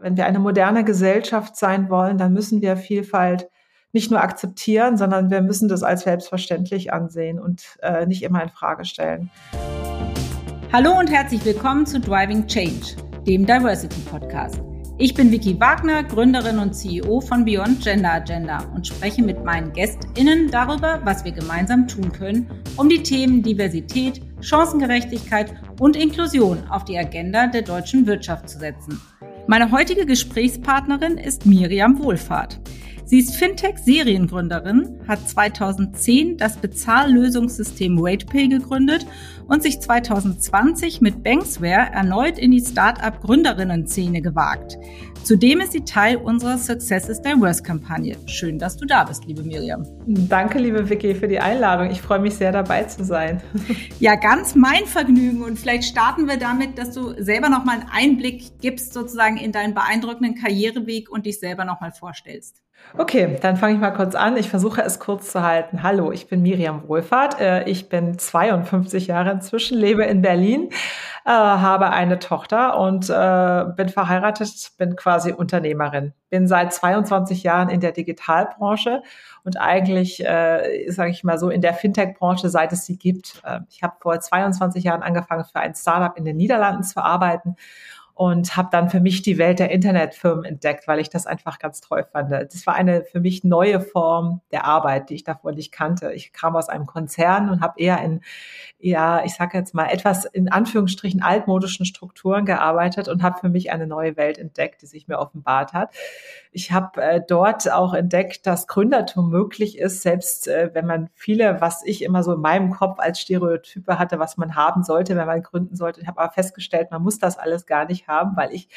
Wenn wir eine moderne Gesellschaft sein wollen, dann müssen wir Vielfalt nicht nur akzeptieren, sondern wir müssen das als selbstverständlich ansehen und äh, nicht immer in Frage stellen. Hallo und herzlich willkommen zu Driving Change, dem Diversity Podcast. Ich bin Vicky Wagner, Gründerin und CEO von Beyond Gender Agenda und spreche mit meinen GästInnen darüber, was wir gemeinsam tun können, um die Themen Diversität, Chancengerechtigkeit und Inklusion auf die Agenda der deutschen Wirtschaft zu setzen. Meine heutige Gesprächspartnerin ist Miriam Wohlfahrt. Sie ist Fintech-Seriengründerin, hat 2010 das Bezahllösungssystem RatePay gegründet und sich 2020 mit Banksware erneut in die Start-up-Gründerinnen-Szene gewagt. Zudem ist sie Teil unserer Success is Diverse-Kampagne. Schön, dass du da bist, liebe Miriam. Danke, liebe Vicky, für die Einladung. Ich freue mich sehr, dabei zu sein. Ja, ganz mein Vergnügen. Und vielleicht starten wir damit, dass du selber noch mal einen Einblick gibst sozusagen in deinen beeindruckenden Karriereweg und dich selber noch mal vorstellst. Okay, dann fange ich mal kurz an. Ich versuche es kurz zu halten. Hallo, ich bin Miriam Wohlfahrt. Äh, ich bin 52 Jahre inzwischen, lebe in Berlin, äh, habe eine Tochter und äh, bin verheiratet, bin quasi Unternehmerin. Bin seit 22 Jahren in der Digitalbranche und eigentlich, sage ich mal so, in der Fintech-Branche, seit es sie gibt. ich habe vor 22 Jahren angefangen, für ein Startup in den Niederlanden zu arbeiten und habe dann für mich die Welt der Internetfirmen entdeckt, weil ich das einfach ganz toll fand. Das war eine für mich neue Form der Arbeit, die ich davor nicht kannte. Ich kam aus einem Konzern und habe eher in, ja, ich sage jetzt mal etwas in Anführungsstrichen altmodischen Strukturen gearbeitet und habe für mich eine neue Welt entdeckt, die sich mir offenbart hat. Ich habe äh, dort auch entdeckt, dass Gründertum möglich ist, selbst äh, wenn man viele, was ich immer so in meinem Kopf als Stereotype hatte, was man haben sollte, wenn man gründen sollte. Ich habe aber festgestellt, man muss das alles gar nicht haben, weil ich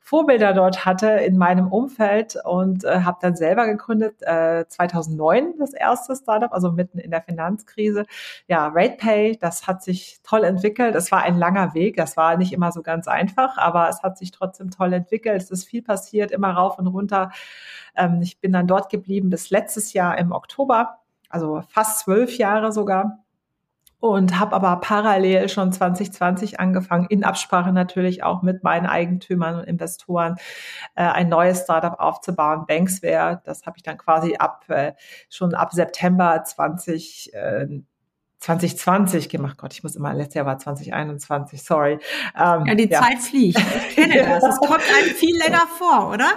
Vorbilder dort hatte in meinem Umfeld und äh, habe dann selber gegründet, äh, 2009 das erste Startup, also mitten in der Finanzkrise. Ja, RatePay, das hat sich toll entwickelt. Es war ein langer Weg, das war nicht immer so ganz einfach, aber es hat sich trotzdem toll entwickelt. Es ist viel passiert, immer rauf und runter ähm, ich bin dann dort geblieben bis letztes Jahr im Oktober, also fast zwölf Jahre sogar und habe aber parallel schon 2020 angefangen, in Absprache natürlich auch mit meinen Eigentümern und Investoren, äh, ein neues Startup aufzubauen, Banksware. Das habe ich dann quasi ab äh, schon ab September 20 äh, 2020 gemacht. Gott, ich muss immer, letztes Jahr war 2021, sorry. Ähm, ja, die ja. Zeit fliegt. Ich kenne das. Es kommt einem viel länger vor, oder?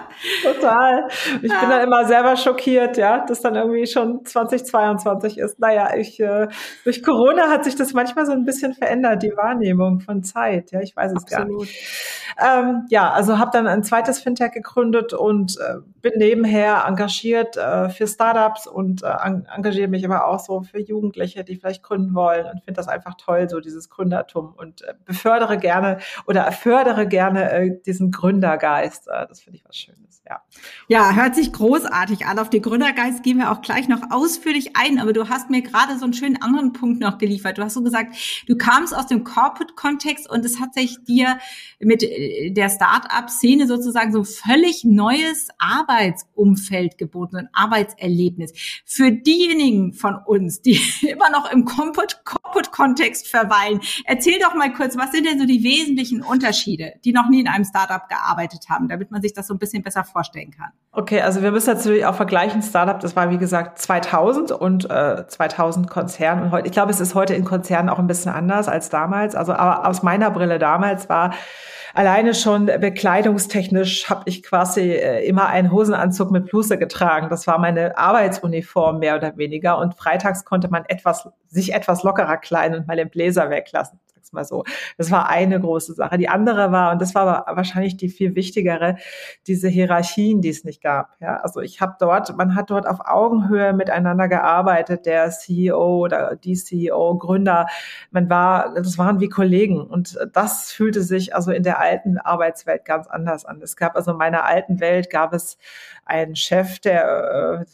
Total. Ich ja. bin dann immer selber schockiert, ja, dass dann irgendwie schon 2022 ist. Naja, ich, äh, durch Corona hat sich das manchmal so ein bisschen verändert, die Wahrnehmung von Zeit. Ja, ich weiß es Absolut. gar nicht. Ähm, ja, also habe dann ein zweites Fintech gegründet und äh, bin nebenher engagiert äh, für Startups und äh, engagiere mich aber auch so für Jugendliche, die vielleicht gründen wollen und finde das einfach toll, so dieses Gründertum und äh, befördere gerne oder fördere gerne äh, diesen Gründergeist. Äh, das finde ich was Schönes, ja. Ja, hört sich großartig an. Auf den Gründergeist gehen wir auch gleich noch ausführlich ein, aber du hast mir gerade so einen schönen anderen Punkt noch geliefert. Du hast so gesagt, du kamst aus dem Corporate-Kontext und es hat sich dir mit äh, der Start-up-Szene sozusagen so völlig neues Arbeitsumfeld geboten, ein Arbeitserlebnis. Für diejenigen von uns, die immer noch im Corporate-Kontext verweilen, erzähl doch mal kurz, was sind denn so die wesentlichen Unterschiede, die noch nie in einem Startup gearbeitet haben, damit man sich das so ein bisschen besser vorstellen kann? Okay, also wir müssen natürlich auch vergleichen. Startup, das war wie gesagt 2000 und äh, 2000 Konzern und heute. Ich glaube, es ist heute in Konzernen auch ein bisschen anders als damals. Also aber aus meiner Brille damals war alleine schon bekleidungstechnisch habe ich quasi äh, immer einen Hosenanzug mit Bluse getragen. Das war meine Arbeitsuniform mehr oder weniger. Und freitags konnte man etwas, sich etwas lockerer kleiden und mal den Bläser weglassen mal so. Das war eine große Sache. Die andere war, und das war wahrscheinlich die viel wichtigere, diese Hierarchien, die es nicht gab. Ja, also ich habe dort, man hat dort auf Augenhöhe miteinander gearbeitet, der CEO oder die CEO, Gründer. Man war, das waren wie Kollegen. Und das fühlte sich also in der alten Arbeitswelt ganz anders an. Es gab also in meiner alten Welt gab es einen Chef, der äh,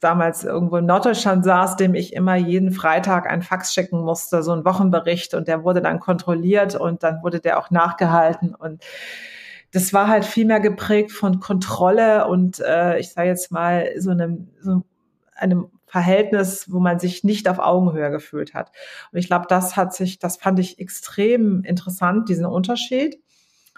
damals irgendwo in Norddeutschland saß, dem ich immer jeden Freitag ein Fax schicken musste, so ein Wochenbericht und der wurde dann kontrolliert und dann wurde der auch nachgehalten und das war halt viel mehr geprägt von Kontrolle und äh, ich sage jetzt mal so einem, so einem Verhältnis, wo man sich nicht auf Augenhöhe gefühlt hat. Und ich glaube, das hat sich, das fand ich extrem interessant, diesen Unterschied.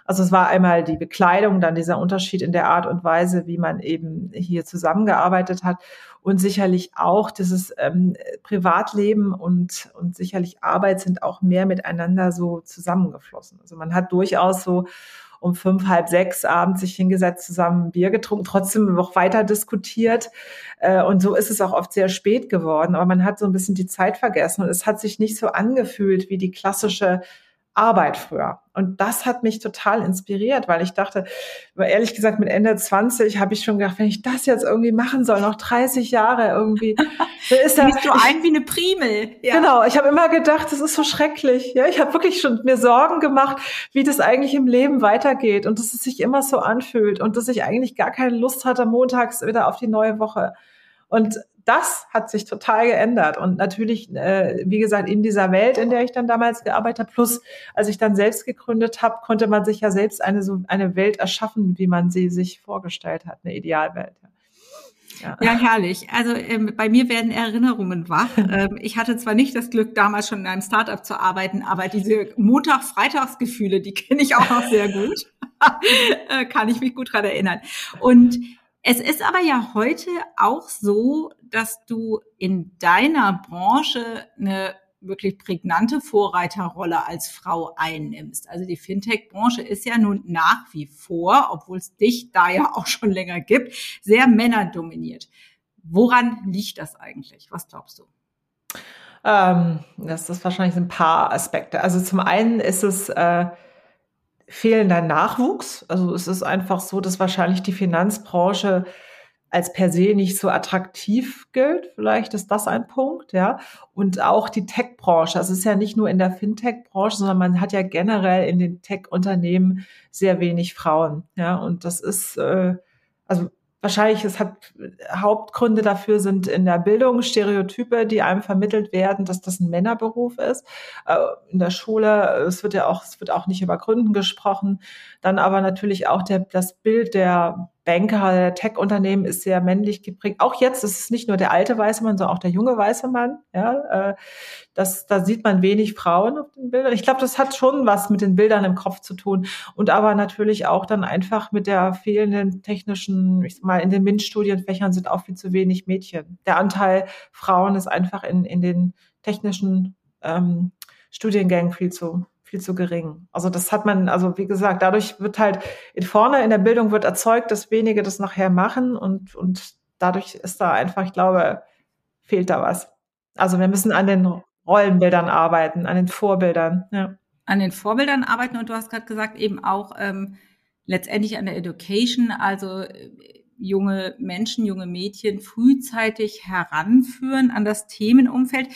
Also es war einmal die Bekleidung, dann dieser Unterschied in der Art und Weise, wie man eben hier zusammengearbeitet hat und sicherlich auch dieses ähm, Privatleben und, und sicherlich Arbeit sind auch mehr miteinander so zusammengeflossen. Also man hat durchaus so um fünf, halb sechs abends sich hingesetzt, zusammen Bier getrunken, trotzdem noch weiter diskutiert. Äh, und so ist es auch oft sehr spät geworden. Aber man hat so ein bisschen die Zeit vergessen und es hat sich nicht so angefühlt wie die klassische Arbeit früher. Und das hat mich total inspiriert, weil ich dachte, ehrlich gesagt, mit Ende 20 habe ich schon gedacht, wenn ich das jetzt irgendwie machen soll, noch 30 Jahre irgendwie, dann ist da Siehst du ein wie eine Primel. Ja. Genau, ich habe immer gedacht, das ist so schrecklich. Ja, ich habe wirklich schon mir Sorgen gemacht, wie das eigentlich im Leben weitergeht und dass es sich immer so anfühlt und dass ich eigentlich gar keine Lust hatte montags wieder auf die neue Woche. Und das hat sich total geändert. Und natürlich, äh, wie gesagt, in dieser Welt, in der ich dann damals gearbeitet habe, plus als ich dann selbst gegründet habe, konnte man sich ja selbst eine so eine Welt erschaffen, wie man sie sich vorgestellt hat, eine Idealwelt. Ja. ja, herrlich. Also ähm, bei mir werden Erinnerungen wach. Ähm, ich hatte zwar nicht das Glück, damals schon in einem Startup zu arbeiten, aber diese Montag-Freitagsgefühle, die kenne ich auch noch sehr gut. äh, kann ich mich gut dran erinnern. Und es ist aber ja heute auch so, dass du in deiner Branche eine wirklich prägnante Vorreiterrolle als Frau einnimmst. Also die Fintech-Branche ist ja nun nach wie vor, obwohl es dich da ja auch schon länger gibt, sehr männerdominiert. Woran liegt das eigentlich? Was glaubst du? Ähm, das ist wahrscheinlich ein paar Aspekte. Also zum einen ist es äh, fehlender Nachwuchs. Also es ist einfach so, dass wahrscheinlich die Finanzbranche als per se nicht so attraktiv gilt. Vielleicht ist das ein Punkt, ja. Und auch die Tech-Branche. Also es ist ja nicht nur in der Fintech-Branche, sondern man hat ja generell in den Tech-Unternehmen sehr wenig Frauen, ja. Und das ist, äh, also wahrscheinlich, es hat Hauptgründe dafür sind in der Bildung Stereotype, die einem vermittelt werden, dass das ein Männerberuf ist. Äh, in der Schule, es wird ja auch, es wird auch nicht über Gründen gesprochen. Dann aber natürlich auch der, das Bild der Banker, der Tech-Unternehmen ist sehr männlich geprägt. Auch jetzt ist es nicht nur der alte weiße Mann, sondern auch der junge weiße Mann. Ja, äh, das, da sieht man wenig Frauen auf den Bildern. Ich glaube, das hat schon was mit den Bildern im Kopf zu tun und aber natürlich auch dann einfach mit der fehlenden technischen, ich sag mal, in den MINT-Studienfächern sind auch viel zu wenig Mädchen. Der Anteil Frauen ist einfach in, in den technischen ähm, Studiengängen viel zu viel zu gering. Also das hat man, also wie gesagt, dadurch wird halt in vorne in der Bildung wird erzeugt, dass wenige das nachher machen und, und dadurch ist da einfach, ich glaube, fehlt da was. Also wir müssen an den Rollenbildern arbeiten, an den Vorbildern, ja. An den Vorbildern arbeiten und du hast gerade gesagt, eben auch ähm, letztendlich an der Education, also äh, junge Menschen, junge Mädchen frühzeitig heranführen an das Themenumfeld.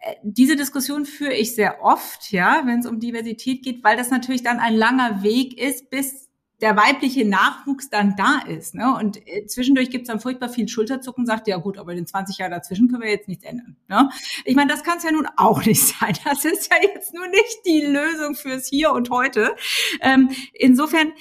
Äh, diese Diskussion führe ich sehr oft, ja, wenn es um Diversität geht, weil das natürlich dann ein langer Weg ist, bis der weibliche Nachwuchs dann da ist. Ne? Und äh, zwischendurch gibt es dann furchtbar viel Schulterzucken, sagt, ja gut, aber in den 20 Jahren dazwischen können wir jetzt nichts ändern. Ne? Ich meine, das kann es ja nun auch nicht sein. Das ist ja jetzt nur nicht die Lösung fürs Hier und Heute. Ähm, insofern,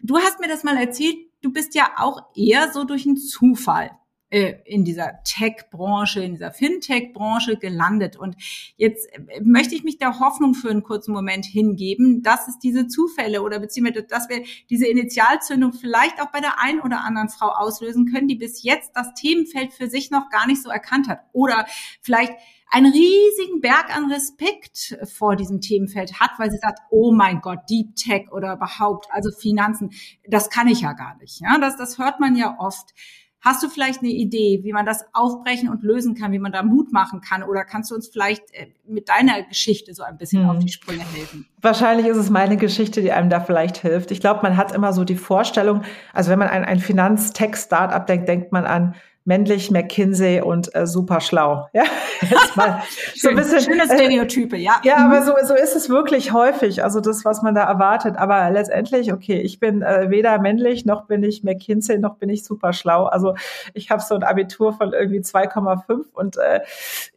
du hast mir das mal erzählt, du bist ja auch eher so durch einen Zufall in dieser Tech-Branche, in dieser Fintech-Branche gelandet. Und jetzt äh, möchte ich mich der Hoffnung für einen kurzen Moment hingeben, dass es diese Zufälle oder beziehungsweise, dass wir diese Initialzündung vielleicht auch bei der einen oder anderen Frau auslösen können, die bis jetzt das Themenfeld für sich noch gar nicht so erkannt hat. Oder vielleicht einen riesigen Berg an Respekt vor diesem Themenfeld hat, weil sie sagt, oh mein Gott, Deep Tech oder überhaupt, also Finanzen, das kann ich ja gar nicht. Ja, das, das hört man ja oft. Hast du vielleicht eine Idee, wie man das aufbrechen und lösen kann, wie man da Mut machen kann? Oder kannst du uns vielleicht äh, mit deiner Geschichte so ein bisschen hm. auf die Sprünge helfen? Wahrscheinlich ist es meine Geschichte, die einem da vielleicht hilft. Ich glaube, man hat immer so die Vorstellung, also wenn man an ein Finanztech-Startup denkt, denkt man an männlich, McKinsey und äh, super schlau. Ja, Jetzt mal so ein bisschen, schöne Stereotype, ja. Ja, aber so, so ist es wirklich häufig, also das, was man da erwartet. Aber letztendlich, okay, ich bin äh, weder männlich, noch bin ich McKinsey, noch bin ich super schlau. Also ich habe so ein Abitur von irgendwie 2,5 und äh,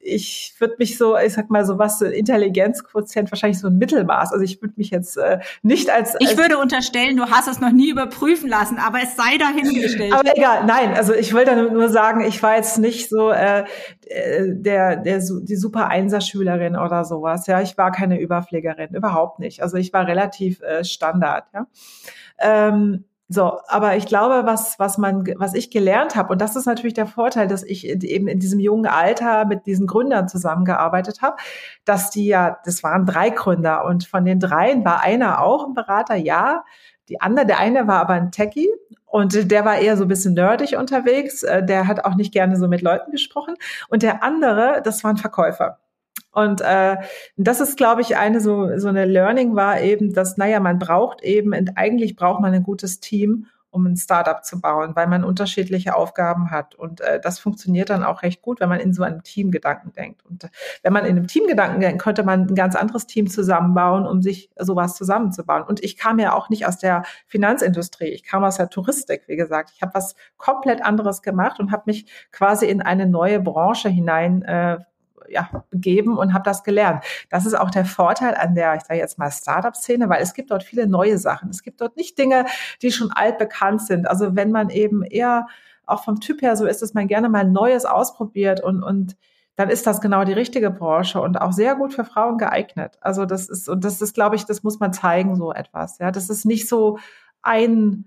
ich würde mich so, ich sag mal so was, Intelligenzquotient, wahrscheinlich so ein Mittelmaß. Also ich würde mich jetzt äh, nicht als, als Ich würde unterstellen, du hast es noch nie überprüfen lassen, aber es sei dahingestellt. Aber egal, nein, also ich will da nur sagen, ich war jetzt nicht so, äh, äh, der, der, die super Einserschülerin oder sowas. Ja, ich war keine Überpflegerin, überhaupt nicht. Also ich war relativ äh, Standard. Ja. Ähm, so, aber ich glaube, was, was man, was ich gelernt habe, und das ist natürlich der Vorteil, dass ich eben in diesem jungen Alter mit diesen Gründern zusammengearbeitet habe, dass die ja, das waren drei Gründer und von den dreien war einer auch ein Berater, ja. Die andere, der eine war aber ein Techie und der war eher so ein bisschen nerdig unterwegs. Äh, der hat auch nicht gerne so mit Leuten gesprochen. Und der andere, das war ein Verkäufer. Und äh, das ist, glaube ich, eine so, so eine Learning war eben, dass, naja, man braucht eben, eigentlich braucht man ein gutes Team, um ein Startup zu bauen, weil man unterschiedliche Aufgaben hat. Und äh, das funktioniert dann auch recht gut, wenn man in so einem Teamgedanken denkt. Und äh, wenn man in einem Teamgedanken denkt, könnte man ein ganz anderes Team zusammenbauen, um sich sowas zusammenzubauen. Und ich kam ja auch nicht aus der Finanzindustrie, ich kam aus der Touristik, wie gesagt. Ich habe was komplett anderes gemacht und habe mich quasi in eine neue Branche hinein äh, ja, begeben und habe das gelernt. Das ist auch der Vorteil an der, ich sage jetzt mal, Startup-Szene, weil es gibt dort viele neue Sachen. Es gibt dort nicht Dinge, die schon altbekannt sind. Also wenn man eben eher auch vom Typ her so ist, dass man gerne mal Neues ausprobiert und, und dann ist das genau die richtige Branche und auch sehr gut für Frauen geeignet. Also das ist, und das ist, glaube ich, das muss man zeigen, so etwas. Ja, das ist nicht so ein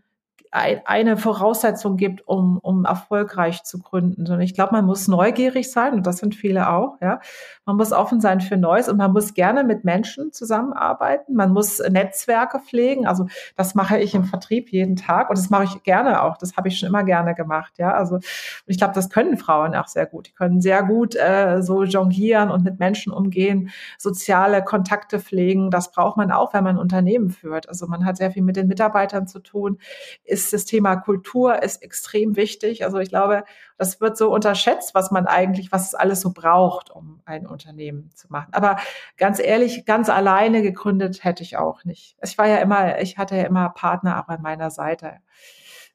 eine Voraussetzung gibt, um, um erfolgreich zu gründen. Und ich glaube, man muss neugierig sein, und das sind viele auch, ja. Man muss offen sein für Neues und man muss gerne mit Menschen zusammenarbeiten. Man muss Netzwerke pflegen. Also das mache ich im Vertrieb jeden Tag und das mache ich gerne auch. Das habe ich schon immer gerne gemacht, ja. Also ich glaube, das können Frauen auch sehr gut. Die können sehr gut äh, so jonglieren und mit Menschen umgehen, soziale Kontakte pflegen. Das braucht man auch, wenn man ein Unternehmen führt. Also man hat sehr viel mit den Mitarbeitern zu tun. Ist ist das Thema Kultur ist extrem wichtig. Also ich glaube, das wird so unterschätzt, was man eigentlich, was es alles so braucht, um ein Unternehmen zu machen. Aber ganz ehrlich, ganz alleine gegründet hätte ich auch nicht. Ich war ja immer, ich hatte ja immer Partner auch an meiner Seite.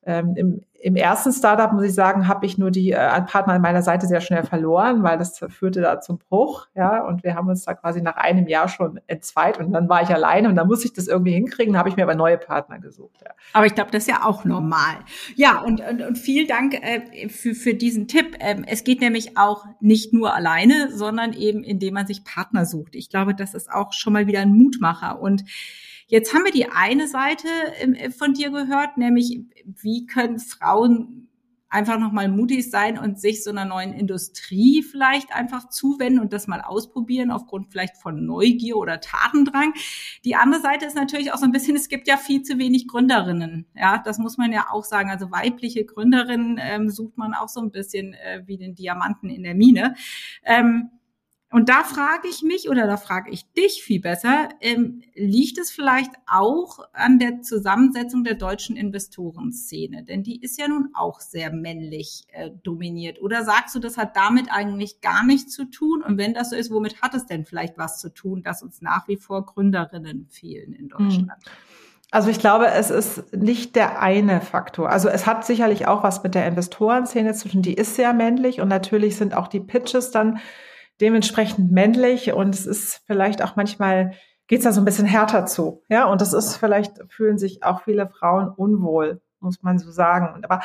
Ähm, im, Im ersten Startup, muss ich sagen, habe ich nur die äh, Partner an meiner Seite sehr schnell verloren, weil das führte da zum Bruch. Ja, und wir haben uns da quasi nach einem Jahr schon entzweit und dann war ich alleine und dann musste ich das irgendwie hinkriegen, habe ich mir aber neue Partner gesucht. Ja. Aber ich glaube, das ist ja auch normal. Ja, und, und, und vielen Dank äh, für, für diesen Tipp. Ähm, es geht nämlich auch nicht nur alleine, sondern eben, indem man sich Partner sucht. Ich glaube, das ist auch schon mal wieder ein Mutmacher. Und Jetzt haben wir die eine Seite ähm, äh, von dir gehört, nämlich wie können Frauen einfach nochmal mutig sein und sich so einer neuen Industrie vielleicht einfach zuwenden und das mal ausprobieren aufgrund vielleicht von Neugier oder Tatendrang. Die andere Seite ist natürlich auch so ein bisschen, es gibt ja viel zu wenig Gründerinnen. Ja, das muss man ja auch sagen. Also weibliche Gründerinnen ähm, sucht man auch so ein bisschen äh, wie den Diamanten in der Mine. Ähm, und da frage ich mich oder da frage ich dich viel besser, ähm, liegt es vielleicht auch an der Zusammensetzung der deutschen Investorenszene? Denn die ist ja nun auch sehr männlich äh, dominiert. Oder sagst du, das hat damit eigentlich gar nichts zu tun? Und wenn das so ist, womit hat es denn vielleicht was zu tun, dass uns nach wie vor Gründerinnen fehlen in hm. Deutschland? Also ich glaube, es ist nicht der eine Faktor. Also es hat sicherlich auch was mit der Investorenszene zu tun. Die ist sehr männlich und natürlich sind auch die Pitches dann dementsprechend männlich und es ist vielleicht auch manchmal geht es da so ein bisschen härter zu. Ja, und das ist vielleicht fühlen sich auch viele Frauen unwohl, muss man so sagen. Aber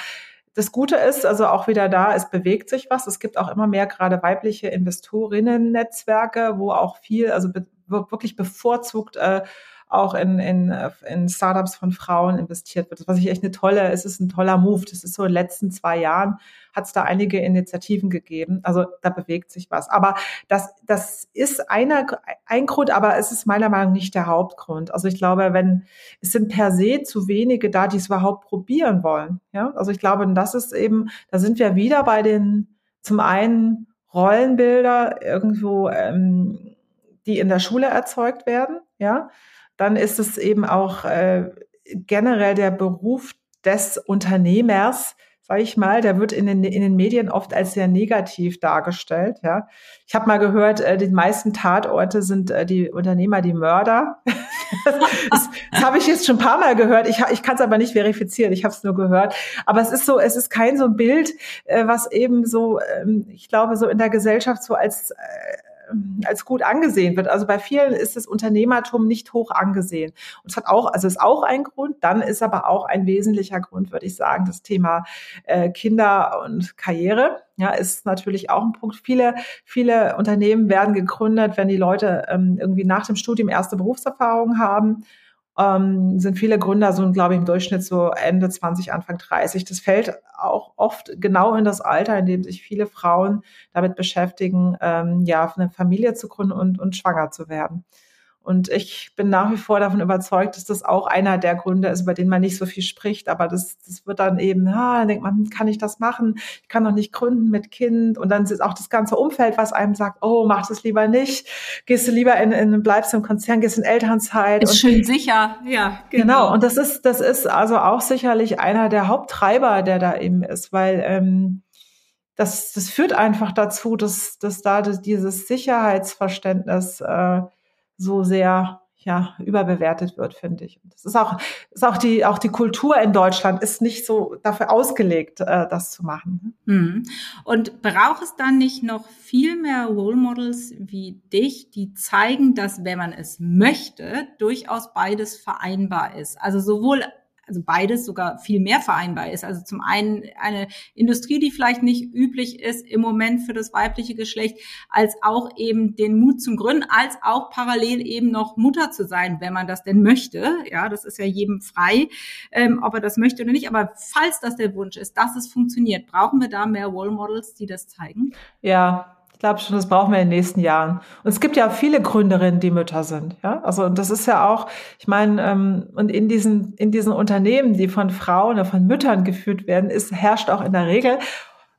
das Gute ist, also auch wieder da, es bewegt sich was. Es gibt auch immer mehr gerade weibliche Investorinnen-Netzwerke, wo auch viel, also be wirklich bevorzugt äh, auch in, in, in Startups von Frauen investiert wird. Was ich echt eine tolle, es ist ein toller Move. Das ist so in den letzten zwei Jahren hat es da einige Initiativen gegeben. Also da bewegt sich was. Aber das, das ist einer, ein Grund, aber es ist meiner Meinung nach nicht der Hauptgrund. Also ich glaube, wenn, es sind per se zu wenige da, die es überhaupt probieren wollen. Ja, also ich glaube, das ist eben, da sind wir wieder bei den, zum einen Rollenbilder irgendwo, ähm, die in der Schule erzeugt werden, ja dann ist es eben auch äh, generell der Beruf des Unternehmers, sage ich mal, der wird in den, in den Medien oft als sehr negativ dargestellt. Ja, ich habe mal gehört, äh, die meisten Tatorte sind äh, die Unternehmer, die Mörder. das, das habe ich jetzt schon ein paar Mal gehört. Ich, ich kann es aber nicht verifizieren. Ich habe es nur gehört. Aber es ist so, es ist kein so Bild, äh, was eben so, ähm, ich glaube, so in der Gesellschaft so als äh, als gut angesehen wird. Also bei vielen ist das Unternehmertum nicht hoch angesehen. Und es hat auch, also ist auch ein Grund, dann ist aber auch ein wesentlicher Grund, würde ich sagen, das Thema äh, Kinder und Karriere. Ja, ist natürlich auch ein Punkt. Viele, viele Unternehmen werden gegründet, wenn die Leute ähm, irgendwie nach dem Studium erste Berufserfahrung haben ähm, sind viele Gründer so, glaube ich, im Durchschnitt so Ende 20, Anfang 30. Das fällt auch oft genau in das Alter, in dem sich viele Frauen damit beschäftigen, ähm, ja, eine Familie zu gründen und, und schwanger zu werden. Und ich bin nach wie vor davon überzeugt, dass das auch einer der Gründe ist, über den man nicht so viel spricht. Aber das, das wird dann eben, ah, dann denkt man, hm, kann ich das machen? Ich kann doch nicht gründen mit Kind. Und dann ist auch das ganze Umfeld, was einem sagt, oh, mach das lieber nicht. Gehst du lieber in, in bleibst im Konzern, gehst in Elternzeit. Ist schön sicher, ja. Genau. genau. Und das ist, das ist also auch sicherlich einer der Haupttreiber, der da eben ist, weil, ähm, das, das führt einfach dazu, dass, dass da dieses Sicherheitsverständnis äh, so sehr ja, überbewertet wird, finde ich. das ist auch, ist auch die, auch die Kultur in Deutschland ist nicht so dafür ausgelegt, äh, das zu machen. Mhm. Und braucht es dann nicht noch viel mehr Role Models wie dich, die zeigen, dass, wenn man es möchte, durchaus beides vereinbar ist? Also sowohl also beides sogar viel mehr vereinbar ist. Also zum einen eine Industrie, die vielleicht nicht üblich ist im Moment für das weibliche Geschlecht, als auch eben den Mut zum Gründen, als auch parallel eben noch Mutter zu sein, wenn man das denn möchte. Ja, das ist ja jedem frei, ähm, ob er das möchte oder nicht. Aber falls das der Wunsch ist, dass es funktioniert, brauchen wir da mehr Role Models, die das zeigen? Ja, glaube schon, das brauchen wir in den nächsten Jahren. Und es gibt ja viele Gründerinnen, die Mütter sind. Ja, also und das ist ja auch, ich meine, ähm, und in diesen in diesen Unternehmen, die von Frauen oder von Müttern geführt werden, ist herrscht auch in der Regel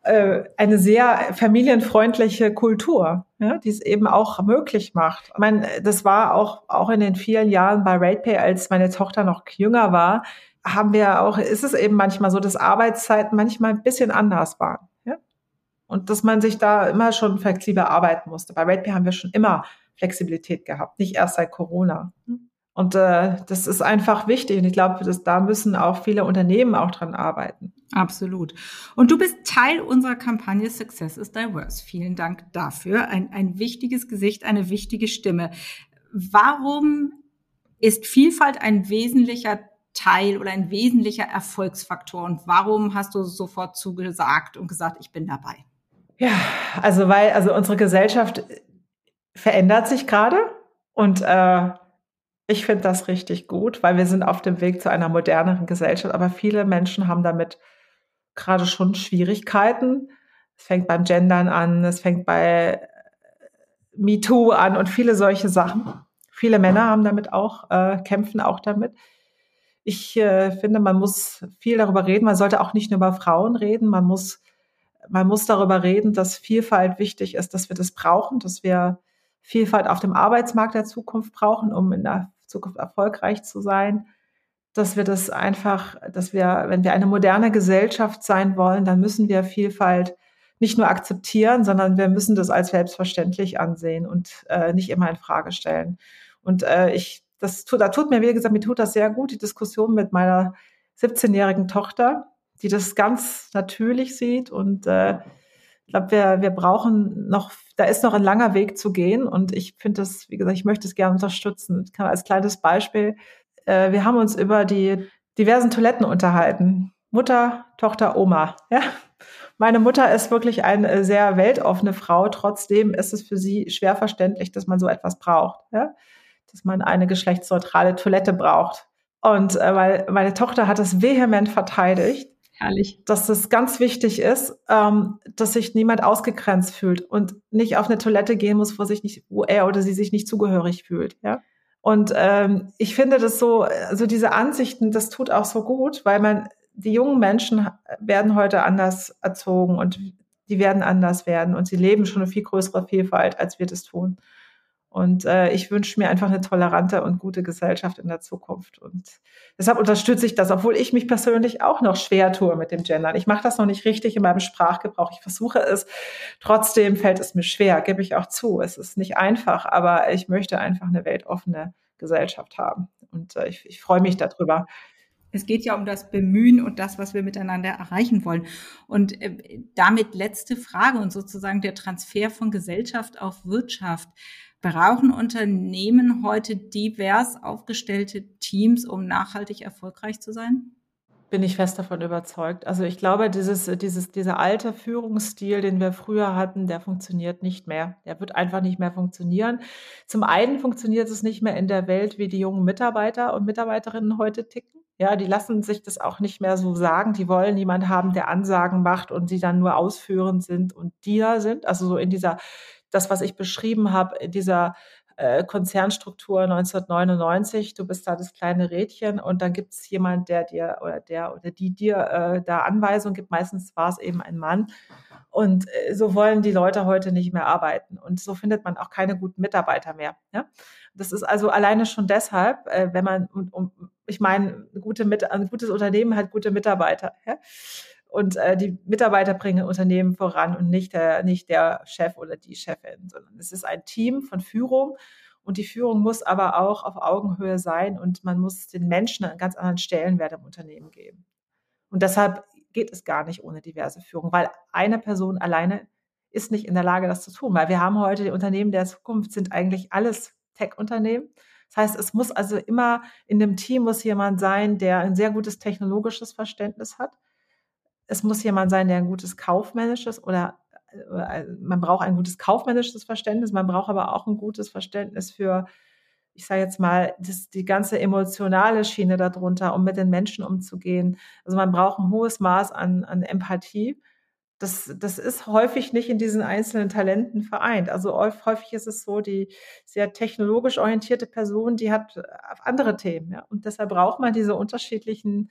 äh, eine sehr familienfreundliche Kultur, ja, die es eben auch möglich macht. Ich meine, das war auch auch in den vielen Jahren bei RatePay, als meine Tochter noch jünger war, haben wir auch, ist es eben manchmal so, dass Arbeitszeiten manchmal ein bisschen anders waren. Und dass man sich da immer schon flexibel arbeiten musste. Bei RatePay haben wir schon immer Flexibilität gehabt, nicht erst seit Corona. Und äh, das ist einfach wichtig. Und ich glaube, dass da müssen auch viele Unternehmen auch dran arbeiten. Absolut. Und du bist Teil unserer Kampagne Success is Diverse. Vielen Dank dafür. Ein, ein wichtiges Gesicht, eine wichtige Stimme. Warum ist Vielfalt ein wesentlicher Teil oder ein wesentlicher Erfolgsfaktor? Und warum hast du sofort zugesagt und gesagt, ich bin dabei? Ja, also weil, also unsere Gesellschaft verändert sich gerade und äh, ich finde das richtig gut, weil wir sind auf dem Weg zu einer moderneren Gesellschaft, aber viele Menschen haben damit gerade schon Schwierigkeiten. Es fängt beim Gendern an, es fängt bei MeToo an und viele solche Sachen. Viele Männer haben damit auch, äh, kämpfen auch damit. Ich äh, finde, man muss viel darüber reden. Man sollte auch nicht nur über Frauen reden. Man muss man muss darüber reden, dass Vielfalt wichtig ist, dass wir das brauchen, dass wir Vielfalt auf dem Arbeitsmarkt der Zukunft brauchen, um in der Zukunft erfolgreich zu sein. Dass wir das einfach, dass wir, wenn wir eine moderne Gesellschaft sein wollen, dann müssen wir Vielfalt nicht nur akzeptieren, sondern wir müssen das als selbstverständlich ansehen und äh, nicht immer in Frage stellen. Und äh, ich, das tut, da tut mir, wie gesagt, mir tut das sehr gut, die Diskussion mit meiner 17-jährigen Tochter, die das ganz natürlich sieht. Und äh, ich glaube, wir, wir brauchen noch, da ist noch ein langer Weg zu gehen. Und ich finde das, wie gesagt, ich möchte es gerne unterstützen. Ich kann als kleines Beispiel, äh, wir haben uns über die diversen Toiletten unterhalten. Mutter, Tochter, Oma. Ja? Meine Mutter ist wirklich eine sehr weltoffene Frau. Trotzdem ist es für sie schwer verständlich, dass man so etwas braucht. Ja? Dass man eine geschlechtsneutrale Toilette braucht. Und äh, weil meine Tochter hat es vehement verteidigt Herrlich. Dass es ganz wichtig ist, ähm, dass sich niemand ausgegrenzt fühlt und nicht auf eine Toilette gehen muss, wo sich nicht, wo er oder sie sich nicht zugehörig fühlt. Ja. Und ähm, ich finde das so, also diese Ansichten, das tut auch so gut, weil man die jungen Menschen werden heute anders erzogen und die werden anders werden und sie leben schon eine viel größere Vielfalt, als wir das tun. Und äh, ich wünsche mir einfach eine tolerante und gute Gesellschaft in der Zukunft. Und deshalb unterstütze ich das, obwohl ich mich persönlich auch noch schwer tue mit dem Gendern. Ich mache das noch nicht richtig in meinem Sprachgebrauch. Ich versuche es. Trotzdem fällt es mir schwer, gebe ich auch zu. Es ist nicht einfach, aber ich möchte einfach eine weltoffene Gesellschaft haben. Und äh, ich, ich freue mich darüber. Es geht ja um das Bemühen und das, was wir miteinander erreichen wollen. Und äh, damit letzte Frage und sozusagen der Transfer von Gesellschaft auf Wirtschaft. Brauchen Unternehmen heute divers aufgestellte Teams, um nachhaltig erfolgreich zu sein? bin ich fest davon überzeugt. Also ich glaube, dieses, dieses, dieser alte Führungsstil, den wir früher hatten, der funktioniert nicht mehr. Der wird einfach nicht mehr funktionieren. Zum einen funktioniert es nicht mehr in der Welt, wie die jungen Mitarbeiter und Mitarbeiterinnen heute ticken. Ja, die lassen sich das auch nicht mehr so sagen. Die wollen niemand haben, der Ansagen macht und sie dann nur ausführend sind und Diener sind. Also so in dieser, das, was ich beschrieben habe, in dieser äh, Konzernstruktur 1999, du bist da das kleine Rädchen und dann gibt es jemand, der dir oder der oder die dir äh, da Anweisungen gibt. Meistens war es eben ein Mann. Und äh, so wollen die Leute heute nicht mehr arbeiten. Und so findet man auch keine guten Mitarbeiter mehr. Ja? Das ist also alleine schon deshalb, äh, wenn man, um, um, ich meine, gute, ein gutes Unternehmen hat gute Mitarbeiter. Ja? Und äh, die Mitarbeiter bringen Unternehmen voran und nicht der, nicht der Chef oder die Chefin, sondern es ist ein Team von Führung und die Führung muss aber auch auf Augenhöhe sein und man muss den Menschen einen ganz anderen Stellenwert im Unternehmen geben. Und deshalb geht es gar nicht ohne diverse Führung, weil eine Person alleine ist nicht in der Lage, das zu tun, weil wir haben heute die Unternehmen der Zukunft sind eigentlich alles Tech-Unternehmen. Das heißt, es muss also immer in dem Team muss jemand sein, der ein sehr gutes technologisches Verständnis hat, es muss jemand sein, der ein gutes kaufmännisches oder äh, man braucht ein gutes kaufmännisches Verständnis, man braucht aber auch ein gutes Verständnis für, ich sage jetzt mal, das, die ganze emotionale Schiene darunter, um mit den Menschen umzugehen. Also man braucht ein hohes Maß an, an Empathie. Das, das ist häufig nicht in diesen einzelnen Talenten vereint. Also häufig ist es so, die sehr technologisch orientierte Person, die hat andere Themen. Ja? Und deshalb braucht man diese unterschiedlichen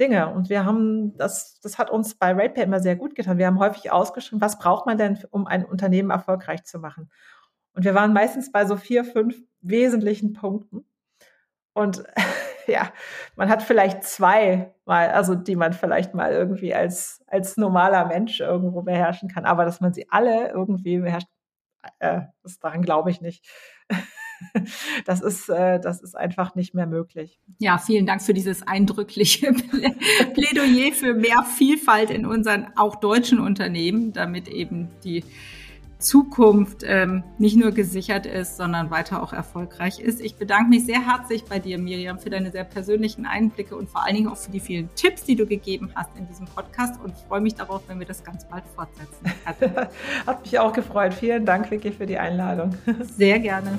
Dinge. Und wir haben, das, das hat uns bei RatePay immer sehr gut getan. Wir haben häufig ausgeschrieben, was braucht man denn, um ein Unternehmen erfolgreich zu machen? Und wir waren meistens bei so vier, fünf wesentlichen Punkten. Und ja, man hat vielleicht zwei mal, also die man vielleicht mal irgendwie als, als normaler Mensch irgendwo beherrschen kann. Aber dass man sie alle irgendwie beherrscht, äh, das daran glaube ich nicht. das ist, äh, das ist einfach nicht mehr möglich. Ja, vielen Dank für dieses eindrückliche Plädoyer für mehr Vielfalt in unseren auch deutschen Unternehmen, damit eben die Zukunft ähm, nicht nur gesichert ist, sondern weiter auch erfolgreich ist. Ich bedanke mich sehr herzlich bei dir, Miriam, für deine sehr persönlichen Einblicke und vor allen Dingen auch für die vielen Tipps, die du gegeben hast in diesem Podcast und freue mich darauf, wenn wir das ganz bald fortsetzen. Hat mich auch gefreut. Vielen Dank, Vicky, für die Einladung. Sehr gerne.